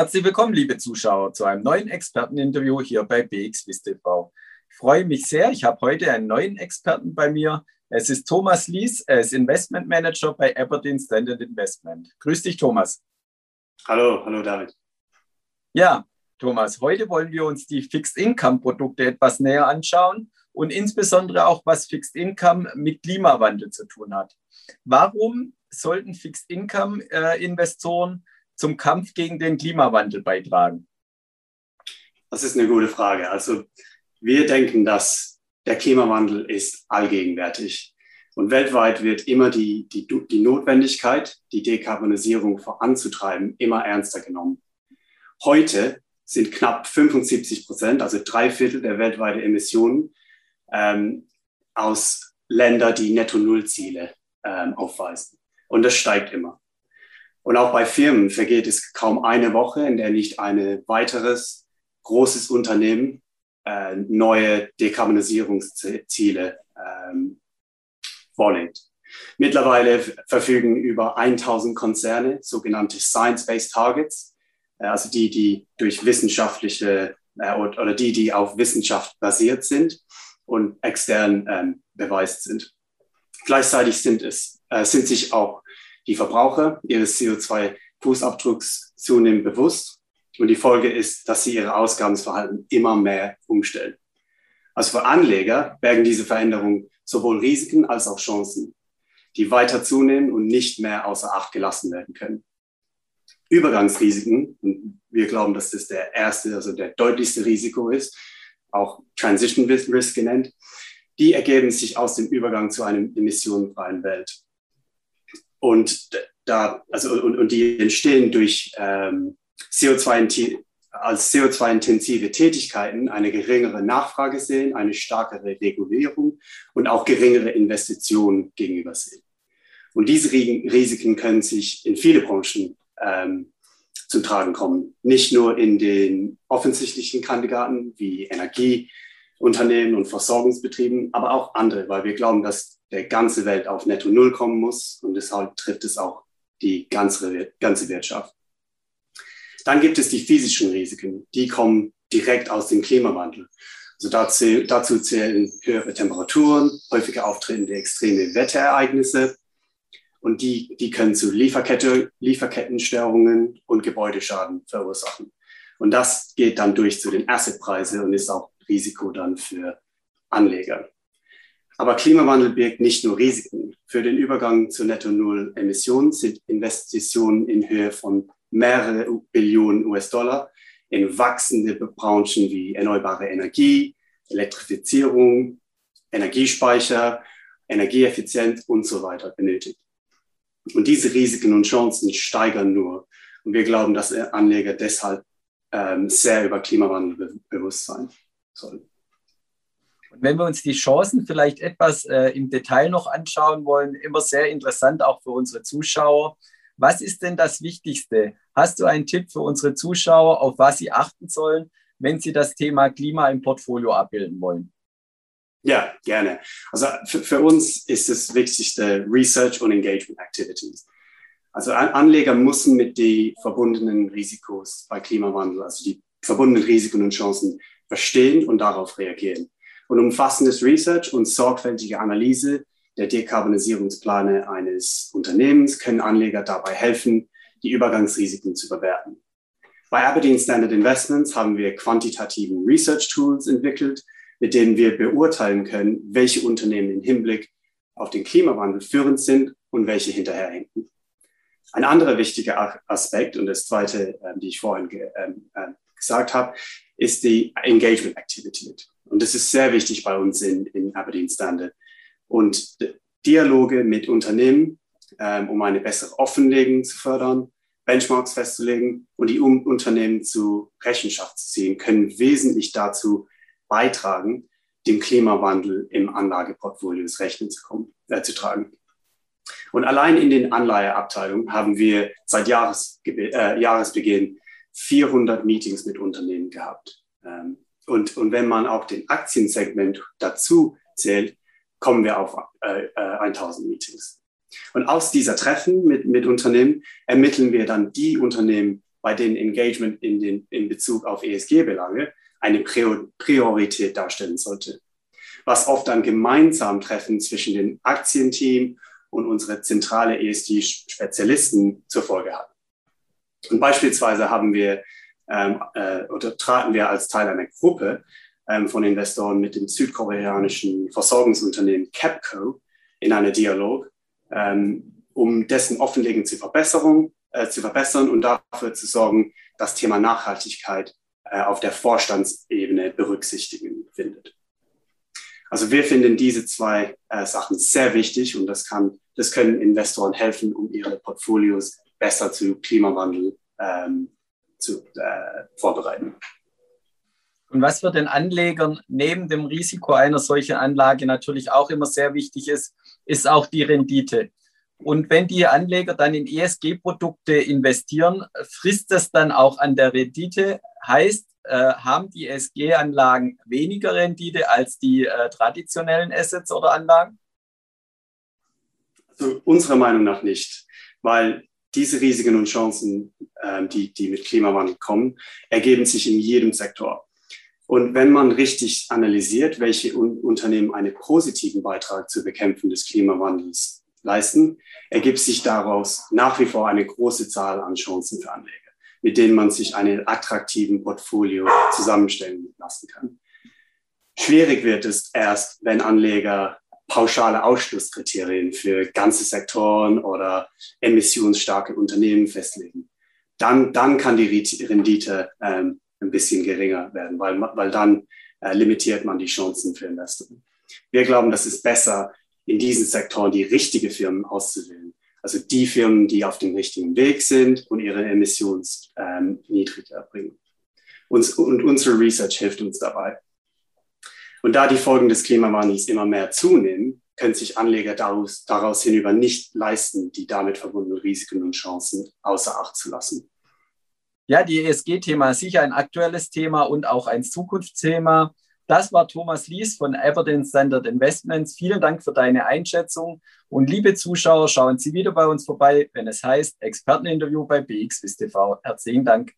Herzlich willkommen, liebe Zuschauer, zu einem neuen Experteninterview hier bei BXWIS TV. Ich freue mich sehr. Ich habe heute einen neuen Experten bei mir. Es ist Thomas Lies. Er ist Investment Manager bei Aberdeen Standard Investment. Grüß dich, Thomas. Hallo, hallo David. Ja, Thomas, heute wollen wir uns die Fixed Income Produkte etwas näher anschauen und insbesondere auch, was Fixed Income mit Klimawandel zu tun hat. Warum sollten Fixed Income äh, Investoren zum Kampf gegen den Klimawandel beitragen? Das ist eine gute Frage. Also wir denken, dass der Klimawandel ist allgegenwärtig. Und weltweit wird immer die, die, die Notwendigkeit, die Dekarbonisierung voranzutreiben, immer ernster genommen. Heute sind knapp 75 Prozent, also drei Viertel der weltweiten Emissionen ähm, aus Ländern, die Netto-Null-Ziele ähm, aufweisen. Und das steigt immer. Und auch bei Firmen vergeht es kaum eine Woche, in der nicht ein weiteres großes Unternehmen äh, neue Dekarbonisierungsziele ähm, vorlegt. Mittlerweile verfügen über 1000 Konzerne sogenannte Science-Based Targets, äh, also die, die durch wissenschaftliche äh, oder die, die auf Wissenschaft basiert sind und extern ähm, beweist sind. Gleichzeitig sind, es, äh, sind sich auch die Verbraucher ihres CO2-Fußabdrucks zunehmend bewusst. Und die Folge ist, dass sie ihre Ausgabensverhalten immer mehr umstellen. Also für Anleger bergen diese Veränderungen sowohl Risiken als auch Chancen, die weiter zunehmen und nicht mehr außer Acht gelassen werden können. Übergangsrisiken, und wir glauben, dass das der erste, also der deutlichste Risiko ist, auch Transition Risk genannt, die ergeben sich aus dem Übergang zu einer emissionenfreien Welt. Und da, also, und, und die entstehen durch ähm, CO2 als CO2-intensive Tätigkeiten eine geringere Nachfrage sehen, eine stärkere Regulierung und auch geringere Investitionen gegenüber sehen. Und diese Risiken können sich in viele Branchen ähm, zum Tragen kommen. Nicht nur in den offensichtlichen Kandidaten wie Energieunternehmen und Versorgungsbetrieben, aber auch andere, weil wir glauben, dass der ganze Welt auf Netto Null kommen muss und deshalb trifft es auch die ganze, ganze Wirtschaft. Dann gibt es die physischen Risiken, die kommen direkt aus dem Klimawandel. Also dazu, dazu zählen höhere Temperaturen, häufige auftretende extreme Wetterereignisse und die, die können zu Lieferkette, Lieferkettenstörungen und Gebäudeschaden verursachen. Und das geht dann durch zu den Assetpreisen und ist auch Risiko dann für Anleger. Aber Klimawandel birgt nicht nur Risiken. Für den Übergang zu Netto-Null-Emissionen sind Investitionen in Höhe von mehrere Billionen US-Dollar in wachsende Branchen wie erneuerbare Energie, Elektrifizierung, Energiespeicher, Energieeffizienz und so weiter benötigt. Und diese Risiken und Chancen steigern nur. Und wir glauben, dass Anleger deshalb ähm, sehr über Klimawandel bewusst sein sollen. Und wenn wir uns die Chancen vielleicht etwas äh, im Detail noch anschauen wollen, immer sehr interessant auch für unsere Zuschauer. Was ist denn das Wichtigste? Hast du einen Tipp für unsere Zuschauer, auf was sie achten sollen, wenn sie das Thema Klima im Portfolio abbilden wollen? Ja, gerne. Also für, für uns ist das Wichtigste Research und Engagement Activities. Also Anleger müssen mit den verbundenen Risikos bei Klimawandel, also die verbundenen Risiken und Chancen verstehen und darauf reagieren und umfassendes Research und sorgfältige Analyse der Dekarbonisierungspläne eines Unternehmens können Anleger dabei helfen, die Übergangsrisiken zu bewerten. Bei Aberdeen Standard Investments haben wir quantitativen Research Tools entwickelt, mit denen wir beurteilen können, welche Unternehmen im Hinblick auf den Klimawandel führend sind und welche hinterherhinken. Ein anderer wichtiger Aspekt und das zweite, äh, die ich vorhin ge äh, gesagt habe, ist die Engagement Activity. Und das ist sehr wichtig bei uns in, in Aberdeen Standard. Und Dialoge mit Unternehmen, ähm, um eine bessere Offenlegung zu fördern, Benchmarks festzulegen und die um Unternehmen zu Rechenschaft zu ziehen, können wesentlich dazu beitragen, dem Klimawandel im Anlageportfolio des Rechnens zu, kommen, äh, zu tragen. Und allein in den Anleiheabteilungen haben wir seit Jahres, äh, Jahresbeginn 400 Meetings mit Unternehmen gehabt. Ähm, und, und wenn man auch den Aktiensegment dazu zählt, kommen wir auf äh, 1000 äh, Meetings. Und aus dieser Treffen mit, mit Unternehmen ermitteln wir dann die Unternehmen, bei denen Engagement in, den, in Bezug auf ESG-Belange eine Priorität darstellen sollte, was oft ein gemeinsamen Treffen zwischen dem Aktienteam und unsere zentrale ESG-Spezialisten zur Folge hat. Und beispielsweise haben wir ähm, äh, oder traten wir als Teil einer Gruppe ähm, von Investoren mit dem südkoreanischen Versorgungsunternehmen Capco in einen Dialog, ähm, um dessen Offenlegen zu, Verbesserung, äh, zu verbessern und dafür zu sorgen, dass Thema Nachhaltigkeit äh, auf der Vorstandsebene berücksichtigen findet. Also wir finden diese zwei äh, Sachen sehr wichtig und das, kann, das können Investoren helfen, um ihre Portfolios besser zu Klimawandel ähm, zu äh, vorbereiten. Und was für den Anlegern neben dem Risiko einer solchen Anlage natürlich auch immer sehr wichtig ist, ist auch die Rendite. Und wenn die Anleger dann in ESG-Produkte investieren, frisst das dann auch an der Rendite. Heißt, äh, haben die ESG-Anlagen weniger Rendite als die äh, traditionellen Assets oder Anlagen? Also unserer Meinung nach nicht, weil diese Risiken und Chancen, äh, die, die mit Klimawandel kommen, ergeben sich in jedem Sektor. Und wenn man richtig analysiert, welche Un Unternehmen einen positiven Beitrag zur Bekämpfung des Klimawandels leisten, ergibt sich daraus nach wie vor eine große Zahl an Chancen für Anleger, mit denen man sich einen attraktiven Portfolio zusammenstellen lassen kann. Schwierig wird es erst, wenn Anleger pauschale Ausschlusskriterien für ganze Sektoren oder emissionsstarke Unternehmen festlegen. Dann, dann kann die Rendite ähm, ein bisschen geringer werden, weil, weil dann äh, limitiert man die Chancen für Investoren. Wir glauben, das ist besser, in diesen Sektoren die richtigen Firmen auszuwählen. Also die Firmen, die auf dem richtigen Weg sind und ihre Emissionen ähm, niedrig erbringen. Und, und unsere Research hilft uns dabei. Und da die Folgen des Klimawandels immer mehr zunehmen, können sich Anleger daraus, daraus hinüber nicht leisten, die damit verbundenen Risiken und Chancen außer Acht zu lassen. Ja, die ESG-Thema ist sicher ein aktuelles Thema und auch ein Zukunftsthema. Das war Thomas Lies von Aberdeen Standard Investments. Vielen Dank für deine Einschätzung. Und liebe Zuschauer, schauen Sie wieder bei uns vorbei, wenn es heißt Experteninterview bei BXWIST TV. Herzlichen Dank.